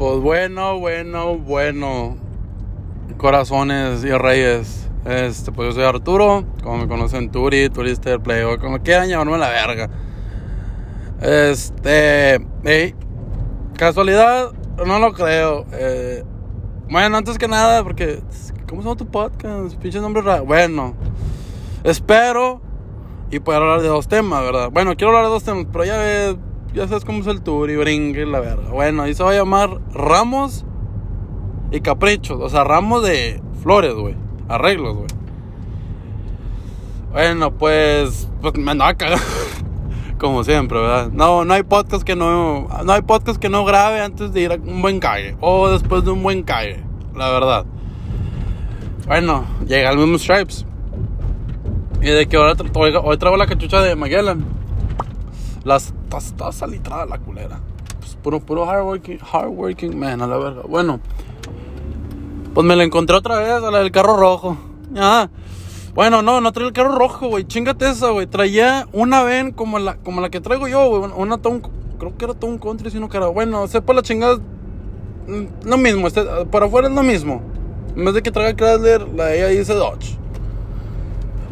Pues bueno, bueno, bueno. Corazones y reyes. Este, pues yo soy Arturo, como me conocen Turi, Turister, Playo, como quieran llamarme la verga. Este, hey, casualidad, no lo creo. Eh, bueno, antes que nada, porque, ¿cómo se llama tu podcast? Pinche nombre raro. Bueno, espero y poder hablar de dos temas, ¿verdad? Bueno, quiero hablar de dos temas, pero ya ves, ya sabes cómo es el tour y brinque la verga. Bueno, y se va a llamar Ramos y Caprichos, o sea, ramos de flores, güey, arreglos, güey. Bueno, pues, pues me andaba cagando. Como siempre, ¿verdad? No, no hay podcast que no, no hay podcast que no grabe antes de ir a un buen calle o después de un buen calle, la verdad. Bueno, llega el mismo Stripes. Y de que ahora hoy traigo la cachucha de Magellan. Las está salitrada la culera. Pues puro puro hardworking, hardworking man a la verga. Bueno, pues me la encontré otra vez a la del carro rojo. Ah. Bueno, no, no traía el carro rojo, güey. Chingate esa, güey. Traía una ven como la, como la que traigo yo, güey. Una Town, creo que era Town Country, sino que era. Bueno, sepa la chingada. Mm, lo mismo, este, para afuera es lo mismo. En vez de que traiga Chrysler, la ella dice Dodge.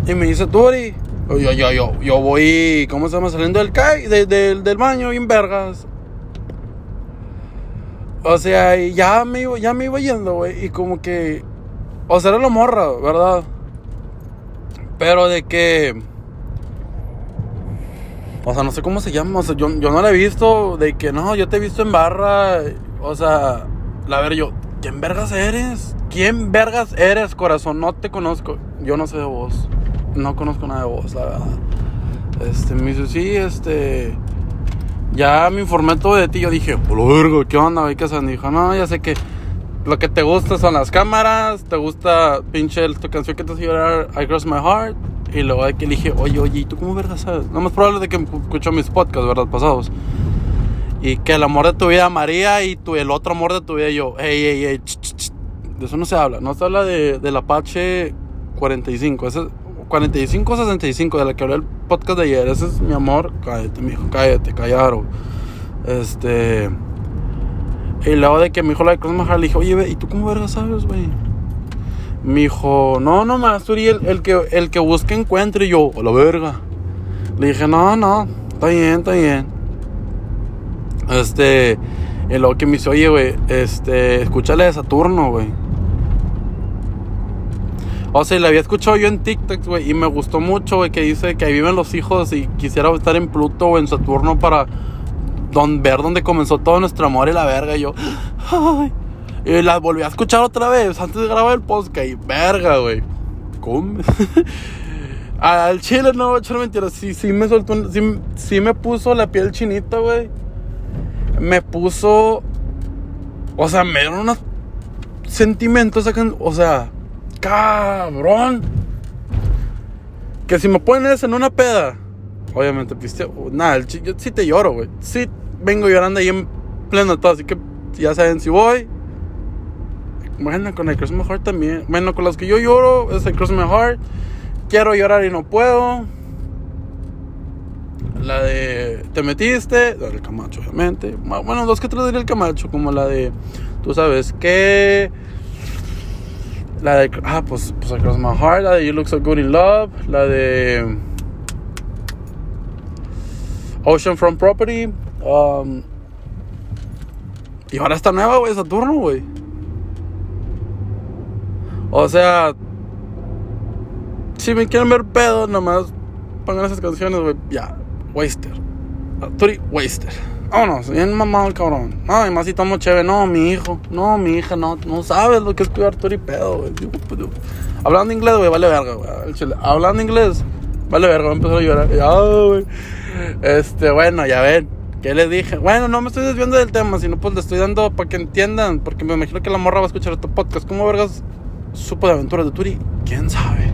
Y me dice, Turi. Yo, yo, yo, yo voy, ¿cómo se llama? Saliendo del, CAI, del baño, bien vergas. O sea, ya me iba, ya me yendo, güey. Y como que. O sea, era la morra, ¿verdad? Pero de que. O sea, no sé cómo se llama. O sea, yo, yo no la he visto. De que no, yo te he visto en barra. O sea, la ver, yo. ¿Quién vergas eres? ¿Quién vergas eres, corazón? No te conozco. Yo no sé de vos. No conozco nada de vos, la verdad. Este, me dice, sí, este. Ya me informé todo de ti. Yo dije, vergo, ¿qué onda? ¿Qué hacen? Dijo, no, ya sé que lo que te gusta son las cámaras, te gusta pinche tu canción que te hace llorar, I Cross My Heart. Y luego de que dije, oye, oye, ¿y tú cómo vergas sabes? No más probable de que escuchó mis podcasts, ¿verdad? Pasados. Y que el amor de tu vida, María, y tu, el otro amor de tu vida, yo, ey, ey, ey, de eso no se habla. No se habla de, del Apache 45. Ese, 4565 de la que hablé el podcast de ayer. Ese es mi amor. Cállate, mijo, cállate, callaron. Este. Y luego de que mi hijo la de Cross le dije, oye, ¿y tú cómo verga sabes, güey? Me dijo, no, no más, el, el, que, el que busque encuentre. Y yo, a la verga. Le dije, no, no, está bien, está bien. Este. Y luego que me dice, oye, güey, este, escúchale de Saturno, güey. O sea, la había escuchado yo en TikTok, güey, y me gustó mucho, güey, que dice que ahí viven los hijos y quisiera estar en Pluto o en Saturno para ver dónde comenzó todo nuestro amor y la verga. Y yo, ay. Y la volví a escuchar otra vez antes de grabar el podcast y verga, güey. ¿Cómo? Al chile no voy a echar mentiras. Sí, sí me soltó, sí, sí me puso la piel chinita, güey. Me puso, o sea, me dieron unos sentimientos, o sea cabrón. Que si me pones en una peda, obviamente pisteo. Nada, yo sí te lloro, güey. Sí vengo llorando ahí en pleno todo, así que ya saben si voy. Bueno, con el Cross My Heart también. Bueno, con las que yo lloro es el Cross My Heart. Quiero llorar y no puedo. La de Te metiste, del Camacho, obviamente. Bueno, dos que tres diría el Camacho, como la de Tú sabes que la de. Ah, pues, pues Across My Heart. La de You Look So Good in Love. La de. Ocean From Property. Um, y ahora está nueva, güey, Saturno, güey. O sea. Si me quieren ver pedo, nomás pongan esas canciones, güey. Ya, Waster. Turi Waster. Vámonos, bien mamado el cabrón. Ay, más si tomo chévere. No, mi hijo. No, mi hija, no. No sabes lo que es cuidar tu pedo, güey. Hablando inglés, güey, vale verga, güey. Hablando inglés, vale verga. Me empezó a llorar. Ah, güey. Este, bueno, ya ven. ¿Qué le dije? Bueno, no me estoy desviando del tema, sino pues le estoy dando para que entiendan. Porque me imagino que la morra va a escuchar tu podcast. ¿Cómo vergas supo de aventuras de Turi? ¿Quién sabe?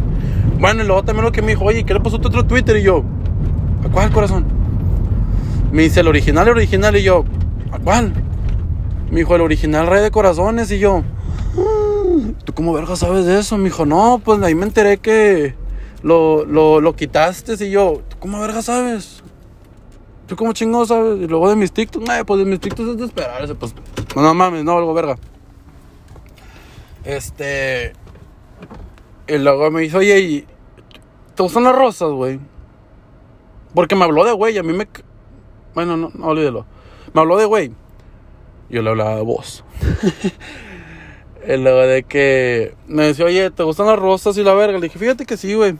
Bueno, y luego también lo que me dijo, oye, ¿qué le pasó a otro Twitter? Y yo, ¿a cuál corazón? Me dice, el original, el original. Y yo, ¿a cuál? Me dijo, el original Rey de Corazones. Y yo, ¿tú cómo verga sabes de eso? Me dijo, no, pues ahí me enteré que lo, lo, lo quitaste. Y yo, ¿tú cómo verga sabes? ¿Tú cómo chingo sabes? Y luego de mis TikToks, pues de mis TikToks es de esperarse. Pues No mames, no, algo verga. Este. Y luego me dice, oye, ¿y ¿te gustan las rosas, güey? Porque me habló de güey, a mí me. Bueno, no, no olvídelo. Me habló de güey. Yo le hablaba de vos. y luego de que me decía, oye, ¿te gustan las rosas y la verga? Le dije, fíjate que sí, güey.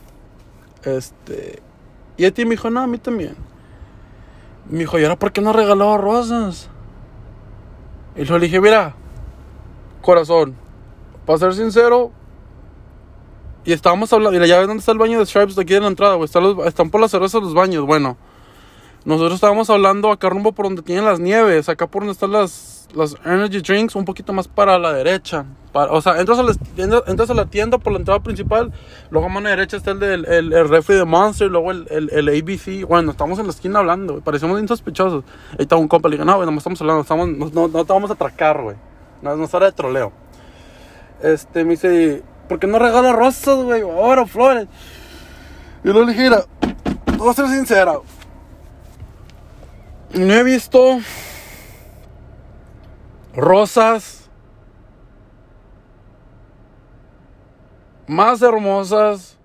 Este. Y a ti me dijo, no, a mí también. Me dijo, ¿y ahora por qué no regaló rosas? Y yo le dije, mira, corazón, para ser sincero, y estábamos hablando, mira, ya ves dónde está el baño de Stripes, aquí en la entrada, güey, están, están por las cervezas los baños, bueno. Nosotros estábamos hablando acá rumbo por donde tienen las nieves, acá por donde están las, energy drinks, un poquito más para la derecha. O sea, entras a, la, tienda por la entrada principal, luego a mano derecha está el del el, el refri de Monster, luego el, ABC. Bueno, estamos en la esquina hablando, güey, parecemos bien sospechosos. Ahí está un compa, le dije, no, güey, no estamos hablando, no, te vamos a atracar, güey. No, no es hora de troleo. Este, me dice, ¿por qué no regala rosas, güey? Ahora, flores. Y luego le dije, mira, voy a ser sincera. No he visto rosas más hermosas,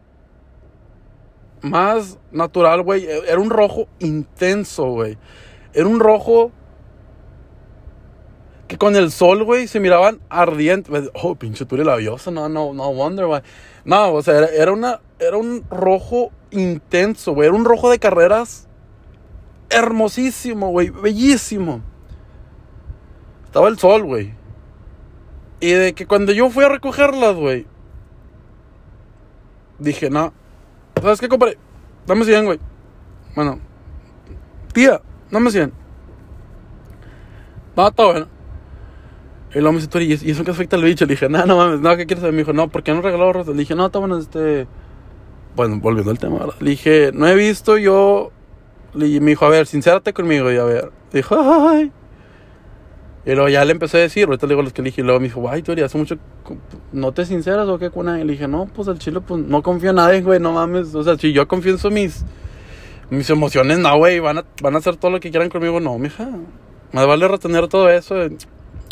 más natural, güey. Era un rojo intenso, güey. Era un rojo que con el sol, güey, se miraban ardientes. Oh, pinche eres labiosa, no, no, no wonder, güey. No, o sea, era, era una, era un rojo intenso, güey. Era un rojo de carreras hermosísimo, güey, bellísimo. Estaba el sol, güey. Y de que cuando yo fui a recogerlas, güey, dije, no, ¿sabes qué, compadre? Dame 100, güey. Bueno, tía, dame 100. No, está bueno. Y luego me dice, "Tori, ¿y eso qué afecta al bicho? Le dije, no, no mames, no, ¿qué quieres saber? Me dijo, no, ¿por qué no regaló rosas? Le dije, no, está bueno, este... Bueno, volviendo al tema, ¿verdad? Le dije, no he visto yo... Y me dijo, a ver, sincérate conmigo. Y a ver, dijo, ay. Y luego ya le empecé a decir, ahorita le digo los que le. Y luego me dijo, ay, Tori, hace mucho... ¿No te sinceras o qué con nadie? Le dije, no, pues al chile, pues no confío en nadie, güey, no mames. O sea, si yo confío en mis... Mis emociones, no, güey, van a, van a hacer todo lo que quieran conmigo. No, mija. Me vale retener todo eso.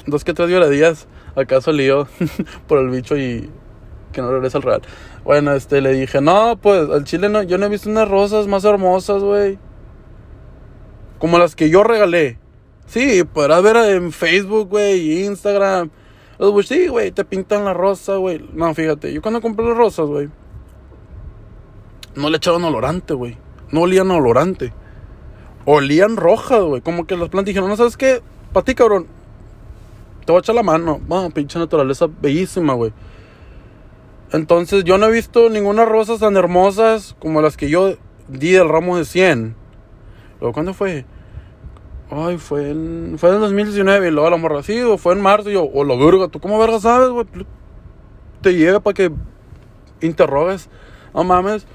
Dos que tres días acaso lío por el bicho y que no regresa al real. Bueno, este, le dije, no, pues al chile no, yo no he visto unas rosas más hermosas, güey. Como las que yo regalé. Sí, podrás ver en Facebook, güey, Instagram. Los güey, sí, güey, te pintan la rosa, güey. No, fíjate, yo cuando compré las rosas, güey, no le echaron olorante, güey. No olían olorante. Olían rojas, güey. Como que las plantas dijeron, no, ¿sabes qué? Para ti, cabrón. Te voy a echar la mano. Bueno, pinche naturaleza bellísima, güey. Entonces, yo no he visto ninguna rosas tan hermosas como las que yo di del ramo de 100. Luego, ¿cuándo fue? Ay, fue en, fue en el 2019. Y luego la morra, sí, o fue en marzo. Y yo, o lo verga, ¿tú cómo verga sabes, güey? Te llega para que interrogues. No mames.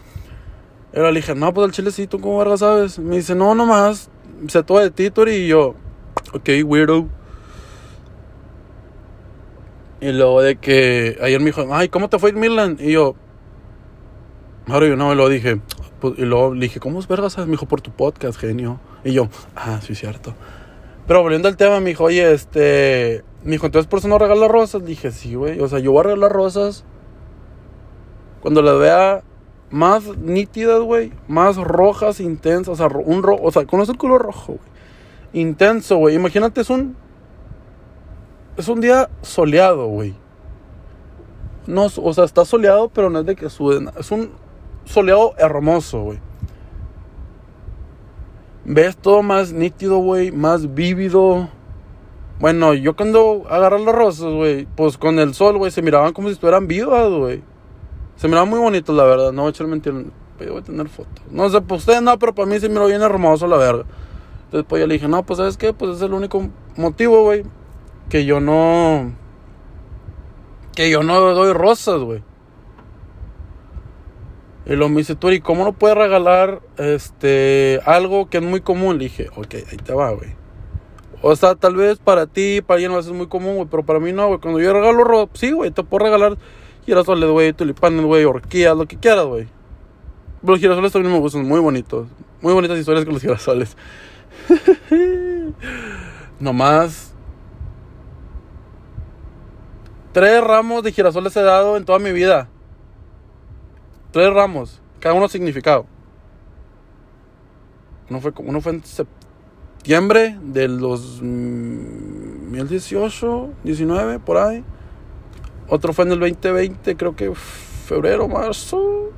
Y le dije, no, pues al chile sí, ¿tú cómo verga sabes? Me dice, no, nomás. Sé todo de ti, Tori. Y yo, ok, weirdo. Y luego de que ayer me dijo, ay, ¿cómo te fue en Midland? Y yo, ahora yo no, y lo dije. Pues, y luego le dije, ¿cómo es verga sabes? Me dijo, por tu podcast, genio. Y yo, ah, sí, cierto. Pero volviendo al tema, me dijo, oye, este. Me dijo, entonces por eso no regalas rosas. Dije, sí, güey. O sea, yo voy a regalar rosas cuando las vea más nítidas, güey. Más rojas, intensas. O sea, un rojo. O sea, conoce el color rojo, güey. Intenso, güey. Imagínate, es un. Es un día soleado, güey. No, o sea, está soleado, pero no es de que sude. Es un soleado hermoso, güey. Ves todo más nítido, güey, más vívido. Bueno, yo cuando agarré las rosas, güey, pues con el sol, güey, se miraban como si estuvieran vivas, güey. Se miraban muy bonitos, la verdad, no voy a echar mentira. Yo voy a tener fotos. No sé, pues ustedes no, pero para mí se miró bien hermoso, la verga. Entonces, pues yo le dije, no, pues ¿sabes qué? Pues es el único motivo, güey, que yo no... Que yo no doy rosas, güey. Y lo me dice, Turi, ¿cómo no puedes regalar este algo que es muy común? Le dije, ok, ahí te va, güey. O sea, tal vez para ti, para alguien más es muy común, güey, pero para mí no, güey. Cuando yo regalo rosas, sí, güey, te puedo regalar girasoles, güey, tulipanes, güey, orquídeas, lo que quieras, güey. Los girasoles también me gustan, muy bonitos. Muy bonitas historias con los girasoles. Nomás, Tres ramos de girasoles he dado en toda mi vida. Tres ramos, cada uno significado. Uno fue, uno fue en septiembre del 2018, 19, por ahí. Otro fue en el 2020, creo que febrero, marzo.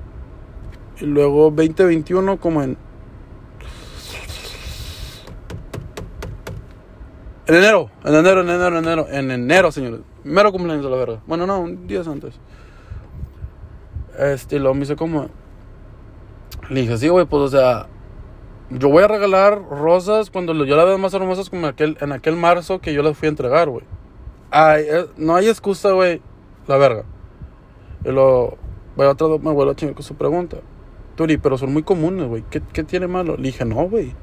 Y luego 2021 como en... En enero, en enero, en enero, en enero, en enero, señores. Mero cumpleaños de la verga. Bueno, no, un día antes. Este, lo me hizo como... Le dije, sí, güey, pues, o sea... Yo voy a regalar rosas cuando yo las veo más hermosas como aquel, en aquel marzo que yo las fui a entregar, güey. Ay, eh, no hay excusa, güey. La verga. Y lo... A otra me vuelvo a chingar con su pregunta. Turi, pero son muy comunes, güey. ¿Qué, ¿Qué, tiene malo? Le dije, no, güey.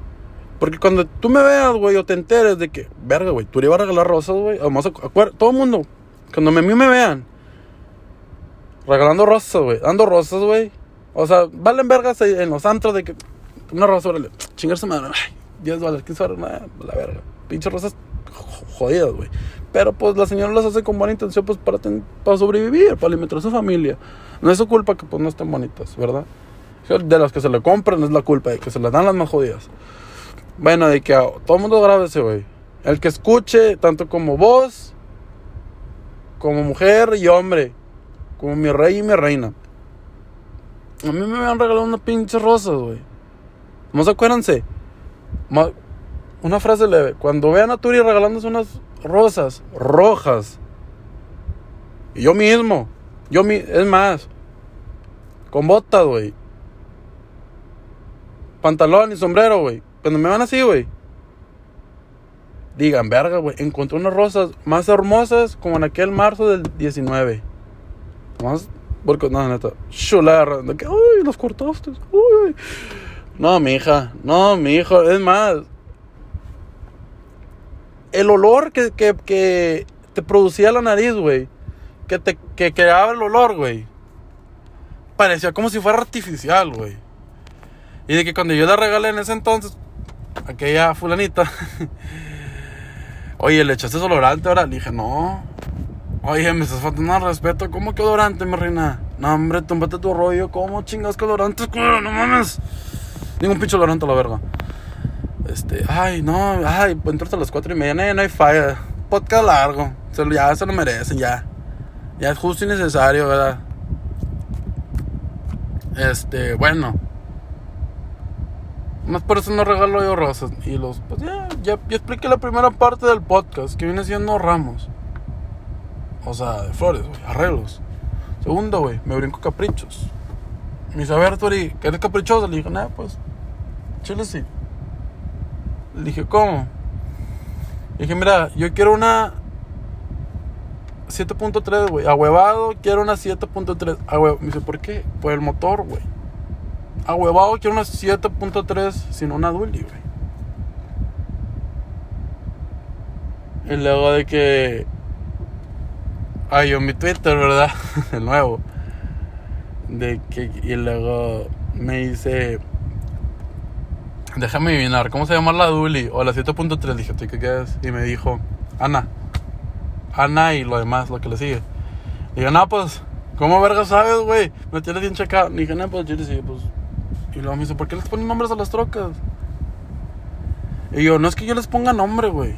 Porque cuando tú me veas, güey, o te enteres de que, verga, güey, Turi va a regalar rosas, güey. Todo el mundo, cuando a mí me vean, regalando rosas, güey, dando rosas, güey. O sea, valen vergas en los antros de que una rosa, órale, chingarse madre, 10 dólares, 15 dólares, la verga. Pinches rosas jodidas, güey. Pero pues la señora las hace con buena intención, pues para, para sobrevivir, para alimentar a su familia. No es su culpa que pues no estén bonitas, ¿verdad? De las que se le compran es la culpa, de que se las dan las más jodidas. Bueno, de que todo el mundo ese güey. El que escuche, tanto como vos, como mujer y hombre, como mi rey y mi reina. A mí me habían regalado unas pinches rosas, güey. Se acuérdense. Una frase leve. Cuando vean a Turi regalándose unas rosas rojas. Y yo mismo. Yo mi, es más. Con botas, güey. Pantalón y sombrero, güey. Cuando me van así, güey. Digan, verga, güey. Encontré unas rosas más hermosas como en aquel marzo del 19. Más. Porque, no, neta. Chulada. De que, uy, los cortaste. Uy. No, mi hija. No, mi hijo. Es más. El olor que, que, que te producía la nariz, güey. Que te que creaba el olor, güey parecía como si fuera artificial, güey. Y de que cuando yo la regalé en ese entonces, aquella fulanita, oye, le echaste olorante ahora. Le dije, no. Oye, me estás faltando al respeto. ¿Cómo que odorante, mi reina? No, hombre, túmbate tu rollo. ¿Cómo chingas que odorante? No mames. Ningún pinche olorante a la verga. Este, ay, no, ay, pues entraste a las cuatro y media. No, no hay falla. Podcast largo. ya se lo merecen, ya. Ya es justo y necesario, ¿verdad? Este, bueno. Más por eso no regalo yo rosas. Y los, pues ya, ya, ya expliqué la primera parte del podcast, que viene siendo ramos. O sea, de flores, güey, arreglos. Segundo, güey, me brinco caprichos. Me dice, a ver, Tori, ¿qué eres caprichoso? Le dije, nada, pues, chile sí. Le dije, ¿cómo? Le dije, mira, yo quiero una 7.3, güey. Ahuevado, quiero una 7.3. Me dice, ¿por qué? Por el motor, güey. Ahuevado, quiero una 7.3 sin una dually, güey. Y luego de que. Ay, yo mi Twitter, ¿verdad? El nuevo. De que. Y luego me dice. Déjame adivinar, ¿cómo se llama la Dually? O la 7.3. Dije, ¿tú qué quieres? Y me dijo, Ana. Ana y lo demás, lo que le sigue. Dije, no, pues, ¿cómo verga sabes, güey? Me tienes bien checado. Dije, no, pues yo le dije, pues. Y luego me dice, ¿por qué les ponen nombres a las trocas? Y yo, no es que yo les ponga nombre, güey.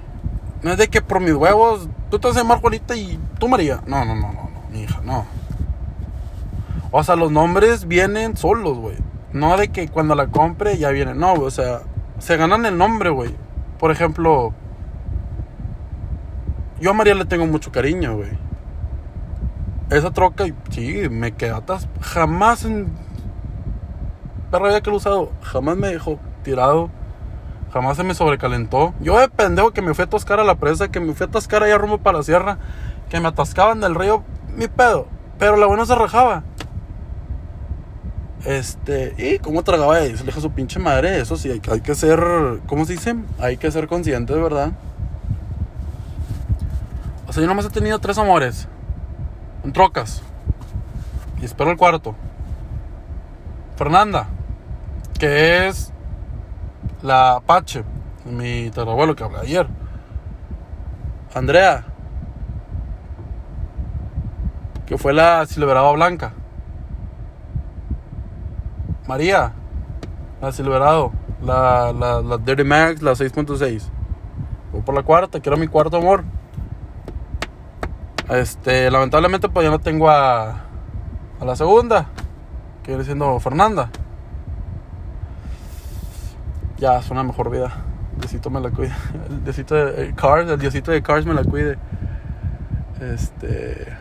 No es de que por mis huevos, tú te llamar Juanita y tú María. No, no, no, no, no, mi hija, no. O sea, los nombres vienen solos, güey. No de que cuando la compre ya viene. No, o sea, se ganan el nombre, güey. Por ejemplo, yo a María le tengo mucho cariño, güey. Esa troca, sí, me quedó atrás. Jamás en. Perra ya que lo usado, jamás me dejó tirado. Jamás se me sobrecalentó. Yo de pendejo que me fui a atascar a la presa, que me fui a atascar allá rumbo para la sierra, que me atascaban del río, mi pedo. Pero la buena se rajaba. Este, y cómo tragaba le deja su pinche madre, eso sí, hay, hay que ser, ¿cómo se dice? Hay que ser consciente, de verdad. O sea, yo nomás he tenido tres amores. En trocas. Y espero el cuarto. Fernanda. Que es la Apache. Mi tatarabuelo que hablé ayer. Andrea. Que fue la Silverado blanca. María. La Silverado. La, la, la Dirty Max, la 6.6. Voy por la cuarta, que era mi cuarto amor. Este, lamentablemente pues ya no tengo a, a la segunda. Que viene siendo Fernanda. Ya, es una mejor vida. Diosito me la cuide. El diosito de el Cars, el diosito de Cars me la cuide. Este.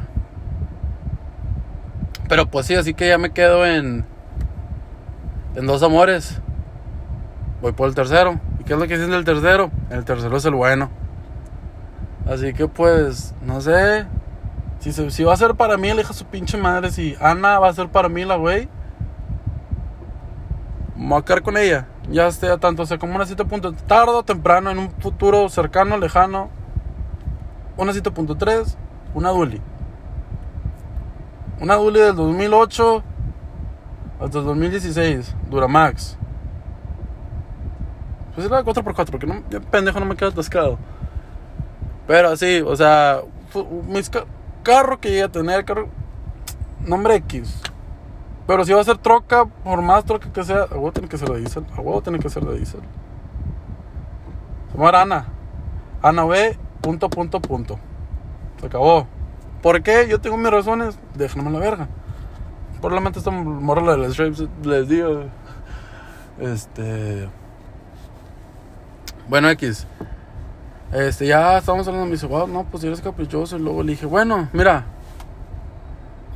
Pero pues sí, así que ya me quedo en. En dos amores. Voy por el tercero. ¿Y qué es lo que dicen del tercero? El tercero es el bueno. Así que pues, no sé. Si, si va a ser para mí, elija su pinche madre. Si Ana va a ser para mí la güey. Me voy a quedar con ella. Ya esté tanto, o sea, como una cita punto tarde o temprano, en un futuro cercano, lejano. Una cita punto tres, una Duli. Una Duli del 2008 hasta el 2016, Duramax. Pues era 4x4, porque no, ya pendejo no me queda atascado. Pero así, o sea, mis ca- carro que llegue a tener, carro, nombre X. Pero si va a ser troca, por más troca que sea, a huevo tiene que ser de diésel. A huevo tiene que ser de diésel. Se llama Ana. Ana B. Punto, punto, punto. Se acabó. ¿Por qué? Yo tengo mis razones. Déjenme la verga. Probablemente esta morra de las stripes les digo. Este. Bueno, X. Este, ya estábamos hablando. Me dice, wow, no, pues eres caprichoso. Y luego le dije, bueno, mira.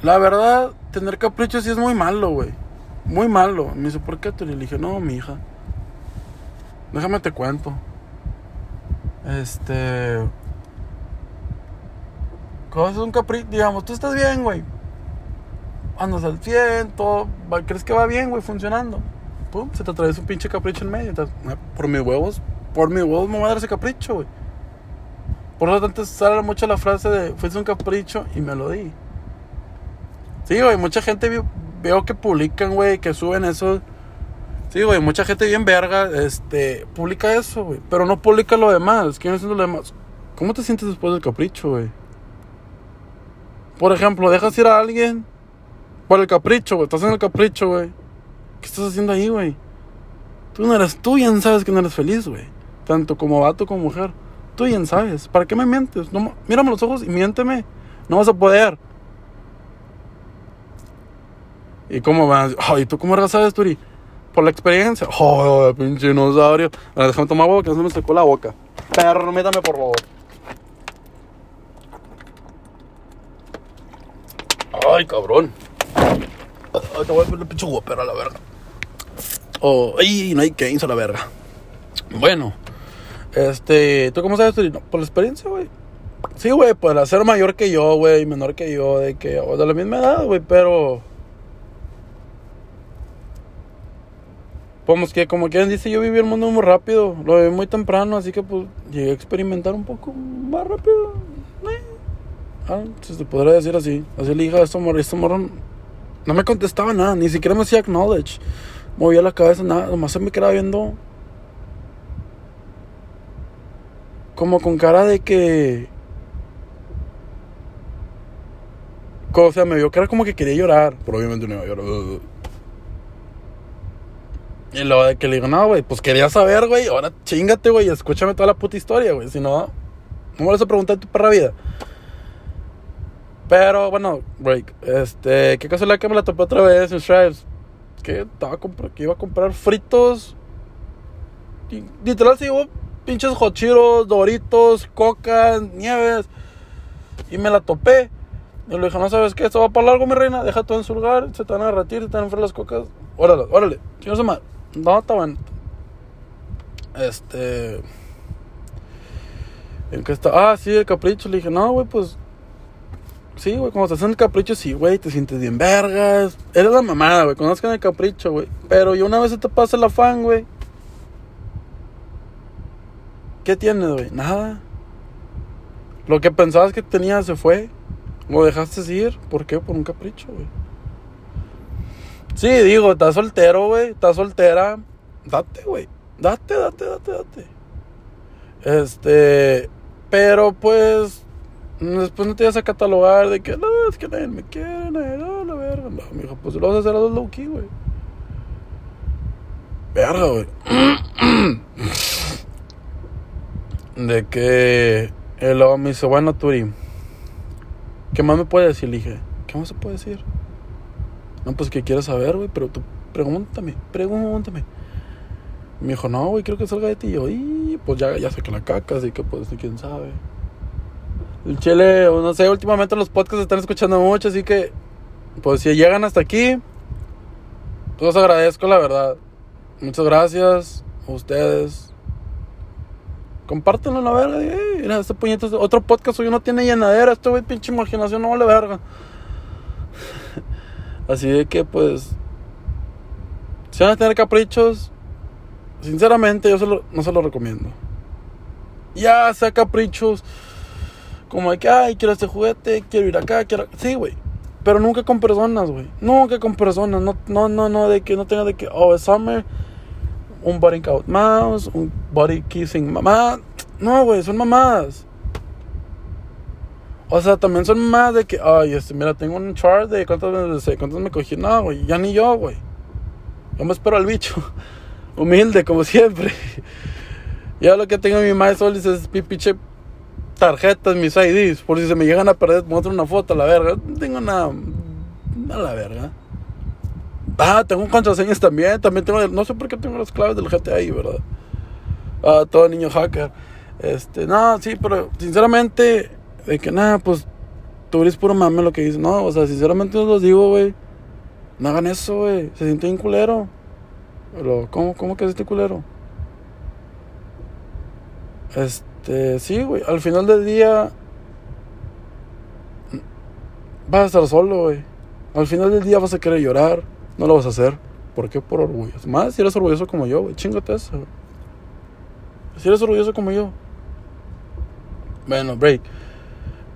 La verdad, tener caprichos sí es muy malo, güey. Muy malo. Me dice, ¿por qué? tú? Le dije, no, mi hija. Déjame te cuento. Este. Cuando haces un capricho, digamos, tú estás bien, güey. Andas al 100, todo. va- ¿Crees que va bien, güey? Funcionando. Pum, se te atraviesa un pinche capricho en medio. Ah, por mis huevos, por mis huevos me voy a dar ese capricho, güey. Por lo tanto, sale mucho la frase de, fuiste un capricho y me lo di. Sí, güey, mucha gente veo que publican, güey, que suben eso. Sí, güey, mucha gente bien verga, este, publica eso, güey. Pero no publica lo demás. ¿Quién es lo demás? ¿Cómo te sientes después del capricho, güey? Por ejemplo, dejas ir a alguien por el capricho, güey. Estás en el capricho, güey. ¿Qué estás haciendo ahí, güey? Tú no eres, tú bien sabes que no eres feliz, güey. Tanto como vato como mujer. Tú bien sabes. ¿Para qué me mientes? No, mírame los ojos y miénteme. No vas a poder. ¿Y cómo vas? Ay, ¿tú cómo sabes, Turi? Por la experiencia. Oh, pinche dinosaurio. A ver, déjame tomar agua que no me secó la boca. Permítame, por favor. Ay, cabrón. Ay, te voy a poner el pinche guapero a la verga. Oh, ay, no hay gains a la verga. Bueno, este, ¿tú cómo sabes, Turi? No, por la experiencia, güey. Sí, güey, pues ser mayor que yo, güey, menor que yo, de que, o de la misma edad, güey, pero. Pues que como quien dice, yo viví el mundo muy rápido, lo viví muy temprano, así que pues llegué a experimentar un poco más rápido. Eh. Ah, si se podría decir así. Así le dije a esta morra, esta morra no me contestaba nada, ni siquiera me hacía acknowledge. Movía la cabeza, nada, nomás se me quedaba viendo. Como con cara de que. O sea, me vio que era como que quería llorar, pero obviamente no iba a llorar. Y luego de que le digo, no, güey, pues quería saber, güey, ahora chingate, güey, escúchame toda la puta historia, güey, si no, no me vas a preguntar tu perra vida. Pero bueno, break, este, qué casualidad que me la topé otra vez en Stripes, que estaba que iba a comprar fritos, y literal se llevó pinches hochiros, doritos, coca, nieves, y me la topé. Y le dije, no sabes qué, esto va para largo, mi reina, deja todo en su lugar, se te van a retirar, se te van a enfriar las cocas. Órale, órale, si no se mal. No, está bueno. Este. ¿En qué está? Ah, sí, el capricho. Le dije, no, güey, pues. Sí, güey, cuando estás en el capricho, sí, güey, te sientes bien vergas. Eres la mamada, güey, conozcan el capricho, güey. Pero y una vez se te pasa el afán, güey. ¿Qué tienes, güey? Nada. Lo que pensabas que tenías se fue. Lo dejaste ir. ¿Por qué? Por un capricho, güey. Sí, digo, estás soltero, güey. Estás soltera. Date, güey. Date, date, date, date. Este. Pero pues. Después no te vas a catalogar de que no, es que nadie me quiere, nadie, no, la verga. No, me dijo, pues lo vas a hacer a dos low key, güey. Verga, güey. de que el luego me dice, bueno, Turi, ¿qué más me puede decir? Dije, ¿qué más se puede decir? No, pues que quieres saber, güey, pero tú pregúntame, pregúntame. Me dijo, no, güey, quiero que salga de ti. Y yo, y pues ya, ya sé que la caca, así que pues quién sabe. El chile, no sé, últimamente los podcasts están escuchando mucho, así que, pues si llegan hasta aquí, pues os agradezco, la verdad. Muchas gracias a ustedes. Compártanlo la verga. Eh, mira, este puñetazo otro podcast hoy no tiene llenadera. Este güey, pinche imaginación, no vale verga. Así de que, pues, si van a tener caprichos, sinceramente, yo no se lo recomiendo. Ya sea caprichos como de que, ay, quiero este juguete, quiero ir acá, quiero. Sí, güey. Pero nunca con personas, güey. Nunca con personas. No, no, no, no, de que no tenga de que, oh, es summer. Un body count mouse, un body kissing mamá. No, güey, son mamadas. O sea, también son más de que, ay, este, mira, tengo un chart de cuántas cuántas me cogí. No, güey, ya ni yo, güey. Yo me espero al bicho. Humilde, como siempre. Ya lo que tengo en mi maestro es mi pinche tarjetas, mis IDs, por si se me llegan a perder, muestro una foto la verga. No tengo nada, a la verga. Ah, tengo contraseñas también, también tengo, no sé por qué tengo las claves del GTA ahí, ¿verdad? Ah, todo niño hacker. Este, no, sí, pero sinceramente, de que nada, pues, tú eres puro mame lo que dices. No, o sea, sinceramente os los digo, güey. No hagan eso, güey. Se siente un culero. Pero, ¿cómo, cómo que es este culero? Este. Sí, güey. Al final del día. Vas a estar solo, güey. Al final del día vas a querer llorar. No lo vas a hacer. ¿Por qué? Por orgullo. Más si eres orgulloso como yo, güey. Chingate eso. Si eres orgulloso como yo. Bueno, break.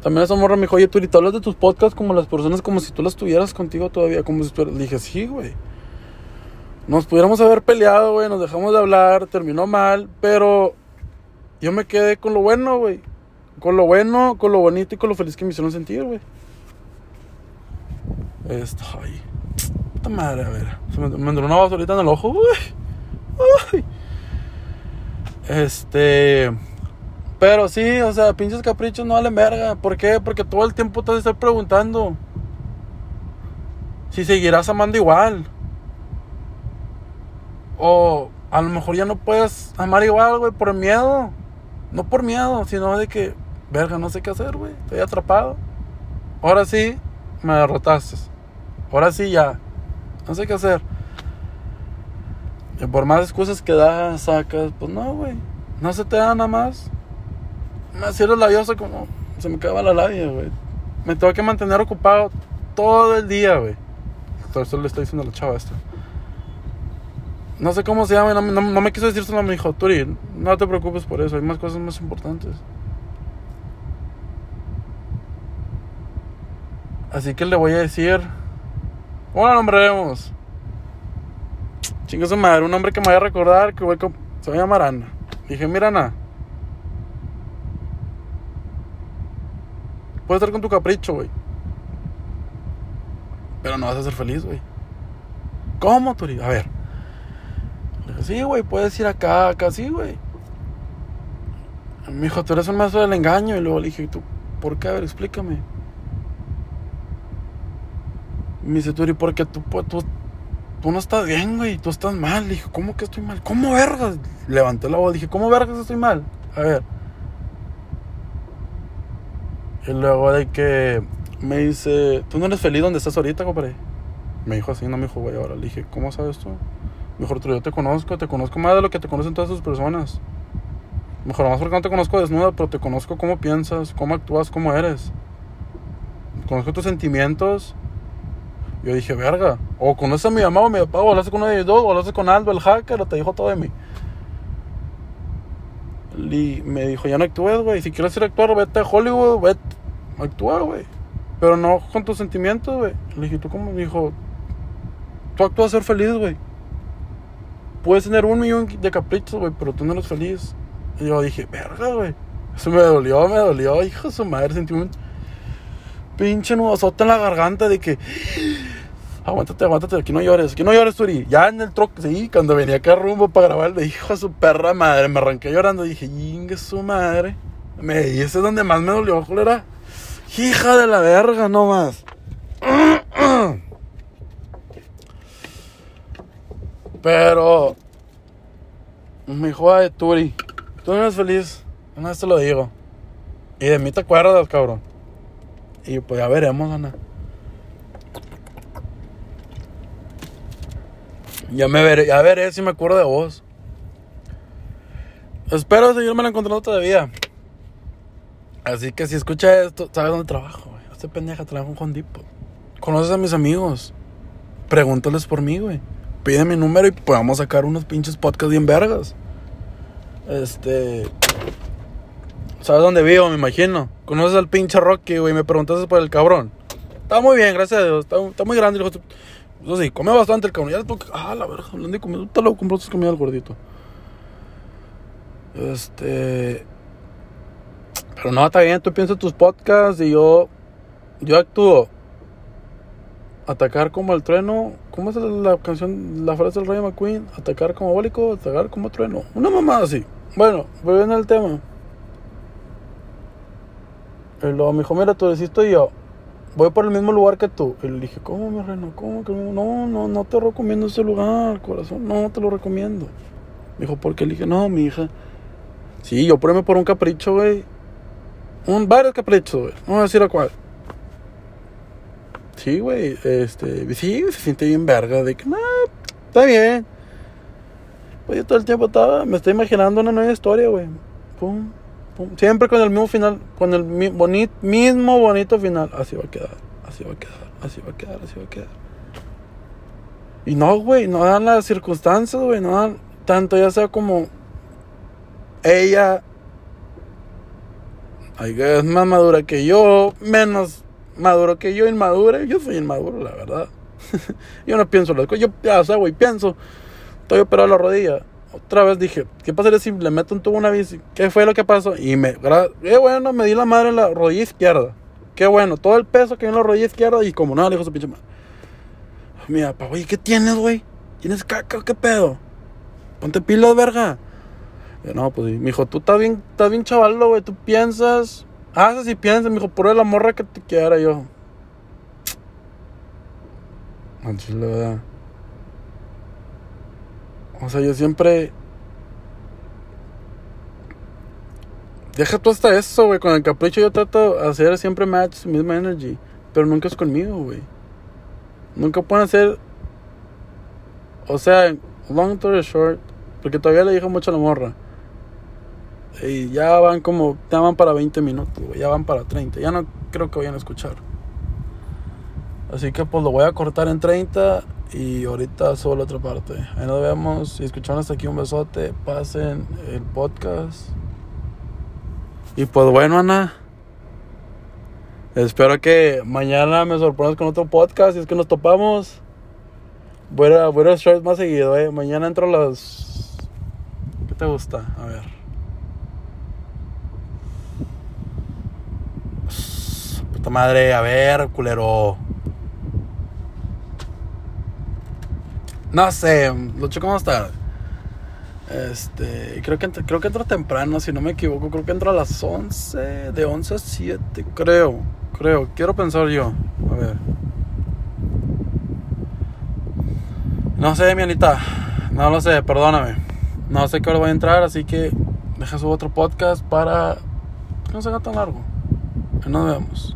También esa morra me dijo, oye, tú ahorita hablas de tus podcasts como las personas, como si tú las tuvieras contigo todavía, como si tú Le dije, sí, güey. Nos pudiéramos haber peleado, güey, nos dejamos de hablar, terminó mal, pero yo me quedé con lo bueno, güey. Con lo bueno, con lo bonito y con lo feliz que me hicieron sentir, güey. Esto, ay. Puta madre, a ver. Me, me entró una basurita en el ojo, güey. Este. Pero sí, o sea, pinches caprichos no valen verga. ¿Por qué? Porque todo el tiempo te vas a preguntando si seguirás amando igual. O a lo mejor ya no puedes amar igual, güey, por miedo. No por miedo, sino de que, verga, no sé qué hacer, güey. Estoy atrapado. Ahora sí, me derrotaste. Ahora sí ya. No sé qué hacer. Y por más excusas que das, sacas, pues no, güey. No se te da nada más. Me cierro labioso como se me acaba la labia, güey. Me tengo que mantener ocupado todo el día, güey. Esto le estoy diciendo a la chava esto. No sé cómo se llama, no, no, me quiso decir su nombre. Me dijo, Turi, no te preocupes por eso, hay más cosas más importantes. Así que le voy a decir, ¿cómo la nombraremos? Chinga su madre, un nombre que me vaya a recordar que voy con... se llama Ana. Dije, mira Ana, puedes estar con tu capricho, güey. Pero no vas a ser feliz, güey. ¿Cómo, Turi? A ver. Sí, güey, puedes ir acá, acá, sí, güey. Me dijo, tú eres un maestro del engaño. Y luego le dije, ¿tú por qué? A ver, explícame. Me dice, tú, ¿y por qué tú, tú, tú no estás bien, güey? Tú estás mal. Le dije, ¿cómo que estoy mal? ¿Cómo vergas? Levanté la voz, dije, ¿cómo vergas estoy mal? A ver. Y luego de que me dice, ¿tú no eres feliz donde estás ahorita, compadre? Me dijo así, no me dijo, güey, ahora. Le dije, ¿cómo sabes tú? Mejor tú, yo te conozco, te conozco más de lo que te conocen todas esas personas. Mejor más porque no te conozco desnuda, pero te conozco cómo piensas, cómo actúas, cómo eres. Conozco tus sentimientos. Yo dije, verga. O conoces a mi mamá o mi papá, o hablaste con uno de ellos dos, o hablaste con Aldo, el hacker, o te dijo todo de mí. Y me dijo, ya no actúes, güey. Si quieres ir a actuar, vete a Hollywood, vete. Actúa, güey. Pero no con tus sentimientos, güey. Le dije, ¿tú cómo? Me dijo, tú actúas a ser feliz, güey puedes tener un millón de caprichos, güey, pero tú no eres feliz. Y yo dije, verga, güey. Eso me dolió, me dolió, hijo de su madre, sentí un pinche nudosote en la garganta de que. Aguántate, aguántate, aquí no llores, aquí no llores, Turi. Ya en el troque, sí, cuando venía acá rumbo para grabar, le dijo a su perra madre, me arranqué llorando. Dije, yingue su madre. Me, y ese es donde más me dolió, era Hija de la verga, no más. Pero, mi hijo de Turi, tú no eres feliz, una vez te lo digo. Y de mí te acuerdas, cabrón. Y pues ya veremos, Ana. Ya me veré, ya veré si me acuerdo de vos. Espero seguirme encontrando todavía. Así que si escucha esto, sabes dónde trabajo, güey. Este pendeja trabaja en Juan Dipo. Conoces a mis amigos. Pregúntales por mí, güey. Pide mi número y podamos sacar unos pinches podcasts bien vergas. Este. ¿Sabes dónde vivo? Me imagino. ¿Conoces al pinche Rocky, güey? Me preguntaste por el cabrón. Está muy bien, gracias a Dios. Está, muy grande. Eso sí, come bastante el cabrón. Ya tú, ah, la verga, hablando de comida. Tú te lo compraste comida al gordito. Este. Pero no, está bien, tú piensas tus podcasts y yo. Yo actúo. Atacar como el trueno. ¿Cómo es la canción, la frase del Rey McQueen? Atacar como bólico, atacar como trueno. Una mamada así. Bueno, en el tema. Y luego me dijo, mira, tú decís y yo. Voy por el mismo lugar que tú. Y le dije, ¿cómo, mi reino? ¿Cómo que no? No, no te recomiendo ese lugar, corazón. No, te lo recomiendo. Me dijo, ¿por qué? Le dije, no, mi hija. Sí, yo pruebe por un capricho, güey. Un, varios caprichos, güey. No a decir a cuál. Sí, güey. Este, sí, se siente bien verga. De que, no, está bien. Pues yo todo el tiempo estaba, me estoy imaginando una nueva historia, güey. Pum, Siempre con el mismo final, con el mismo bonito final. Así va a quedar, así va a quedar, así va a quedar, así va a quedar. Y no, güey, no dan las circunstancias, güey, no dan tanto ya sea como ella es más madura que yo, menos maduro que yo, inmadura. Yo soy inmaduro, la verdad. yo no pienso las cosas. Yo, ya, o sea, güey, pienso. Estoy operado la rodilla otra vez dije, ¿qué pasaría si le meto un tubo una bici? ¿Qué fue lo que pasó? Y me, qué bueno, me di la madre en la rodilla izquierda. Qué bueno, todo el peso que en la rodilla izquierda y como nada, le dijo su pinche madre. Mira, pa, güey, ¿qué tienes, güey? ¿Tienes caca? ¿Qué pedo? Ponte pilas, verga. Y no, pues, dijo, tú estás bien, estás bien chavaldo, güey, tú piensas. Haces y piensas, me dijo, por la morra que te quiera yo. La verdad. O sea, yo siempre. Deja tú hasta eso, güey. Con el capricho yo trato de hacer siempre match, misma energy. Pero nunca es conmigo, güey. Nunca pueden hacer. O sea, long story short. Porque todavía le dije mucho a la morra. Y ya van como. Ya van para 20 minutos. Ya van para 30. Ya no creo que vayan a escuchar. Así que pues lo voy a cortar en 30 y ahorita solo la otra parte. Ahí nos vemos. Si escucharon hasta aquí un besote, pasen el podcast. Y pues bueno, Ana. Espero que mañana me sorprendas con otro podcast. Si es que nos topamos. Voy a, voy más seguido, eh. Mañana entro a las. ¿Qué te gusta? A ver. Madre, a ver, culero. No sé, lo checo más tarde. Este, creo que, creo que entra temprano, si no me equivoco. Creo que entra a las 11, de 11 a 7, creo. Creo, quiero pensar yo. A ver. No sé, mi Anita. No lo sé, perdóname. No sé qué hora voy a entrar, así que deja su otro podcast para que no se haga tan largo. Nos vemos.